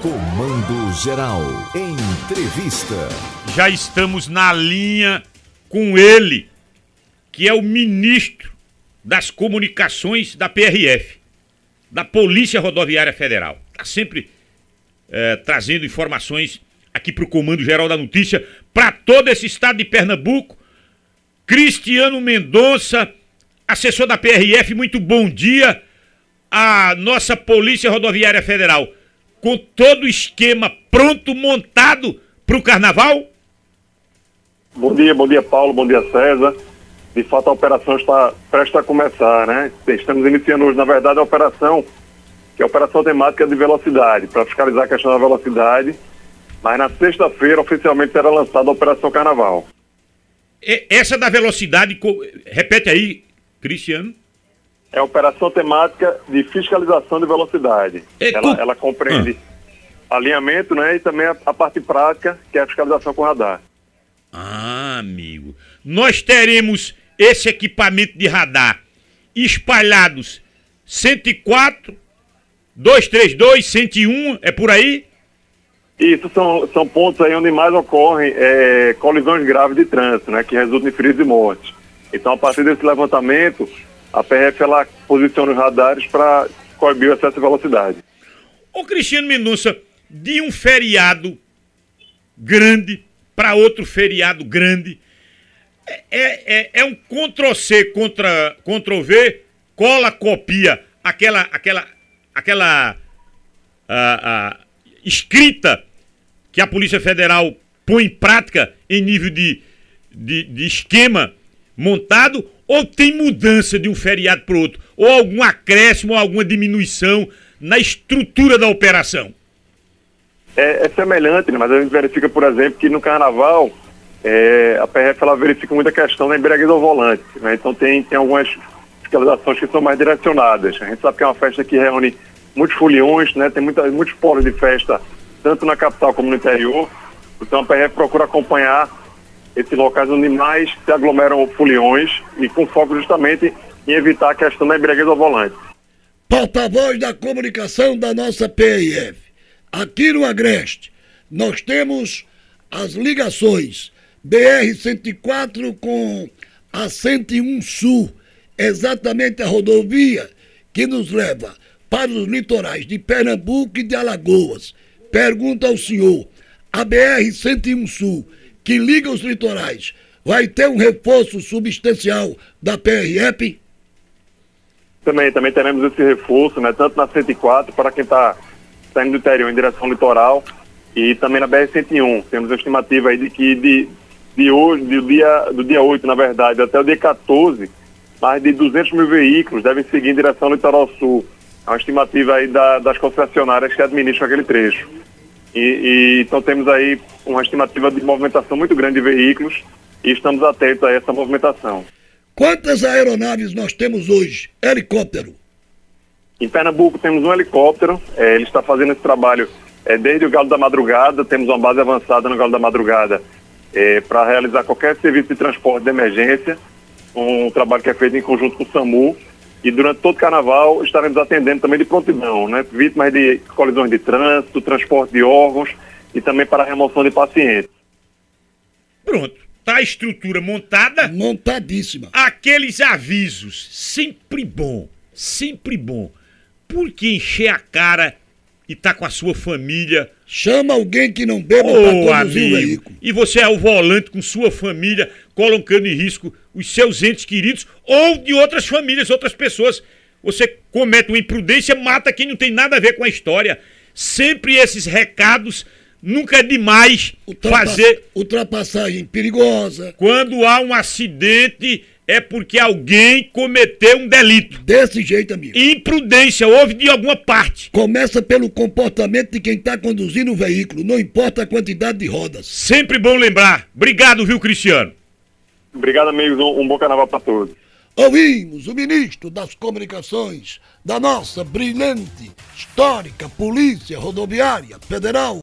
Comando Geral. Entrevista. Já estamos na linha com ele, que é o ministro das comunicações da PRF, da Polícia Rodoviária Federal. Está sempre é, trazendo informações aqui para o Comando Geral da Notícia para todo esse estado de Pernambuco. Cristiano Mendonça, assessor da PRF, muito bom dia. A nossa Polícia Rodoviária Federal com todo o esquema pronto, montado para o carnaval? Bom dia, bom dia Paulo, bom dia César. De fato a operação está prestes a começar, né? Estamos iniciando hoje, na verdade, a operação, que é a operação temática de velocidade, para fiscalizar a questão da velocidade. Mas na sexta-feira, oficialmente, será lançada a Operação Carnaval. Essa da velocidade, repete aí, Cristiano. É a operação temática de fiscalização de velocidade. ela, ela, compreende ah. alinhamento né, e também a, a, parte prática, que é a fiscalização com radar. Ah, amigo. Nós teremos esse equipamento de radar espalhados 104, 232, 101, é por aí? Isso são, são pontos aí onde mais ocorrem é, colisões graves de trânsito, né, que resultam em feridos e mortes. Então, a partir desse levantamento, a PRF ela posiciona os radares para coibir o excesso de velocidade. Ô Cristiano Mendonça, de um feriado grande para outro feriado grande, é, é, é, é um Ctrl-C contra Ctrl-V, cola, copia, aquela, aquela, aquela a, a, escrita que a Polícia Federal põe em prática em nível de, de, de esquema montado ou tem mudança de um feriado para outro? Ou algum acréscimo ou alguma diminuição na estrutura da operação? É, é semelhante, né? mas a gente verifica, por exemplo, que no carnaval é, a PRF ela verifica muita questão da embriaguez ao volante. Né? Então tem, tem algumas fiscalizações que são mais direcionadas. A gente sabe que é uma festa que reúne muitos foliões, né? tem muita, muitos polos de festa, tanto na capital como no interior. Então a PRF procura acompanhar esses locais onde mais se aglomeram foliões e com foco justamente em evitar a questão da embriaguez ao volante. Porta-voz da comunicação da nossa PIF. Aqui no Agreste, nós temos as ligações BR-104 com a 101 Sul, exatamente a rodovia que nos leva para os litorais de Pernambuco e de Alagoas. Pergunta ao senhor, a BR-101 Sul que liga os litorais, vai ter um reforço substancial da PRF? Também, também teremos esse reforço, né, tanto na 104 para quem está saindo do interior em direção ao litoral e também na BR-101. Temos a estimativa aí de que de, de hoje, do dia, do dia 8, na verdade, até o dia 14, mais de 200 mil veículos devem seguir em direção ao litoral sul. É uma estimativa aí da, das concessionárias que administram aquele trecho. E, e, então temos aí uma estimativa de movimentação muito grande de veículos e estamos atentos a essa movimentação. Quantas aeronaves nós temos hoje? Helicóptero? Em Pernambuco temos um helicóptero, é, ele está fazendo esse trabalho é, desde o Galo da Madrugada, temos uma base avançada no Galo da Madrugada é, para realizar qualquer serviço de transporte de emergência, um trabalho que é feito em conjunto com o SAMU e durante todo o carnaval estaremos atendendo também de prontidão, né? Vítimas de colisões de trânsito, transporte de órgãos e também para a remoção de pacientes. Pronto. Tá a estrutura montada? Montadíssima. Aqueles avisos, sempre bom, sempre bom. Por que encher a cara e tá com a sua família? Chama alguém que não beba oh, para conduzir amigo. o veículo. E você é o volante com sua família, colocando em risco os seus entes queridos ou de outras famílias, outras pessoas. Você comete uma imprudência, mata quem não tem nada a ver com a história. Sempre esses recados, nunca é demais fazer. Ultrapassagem perigosa. Quando há um acidente, é porque alguém cometeu um delito. Desse jeito, amigo. Imprudência, houve de alguma parte. Começa pelo comportamento de quem está conduzindo o veículo, não importa a quantidade de rodas. Sempre bom lembrar. Obrigado, viu, Cristiano? Obrigado, amigos. Um, um bom carnaval para todos. Ouvimos o ministro das Comunicações da nossa brilhante, histórica Polícia Rodoviária Federal.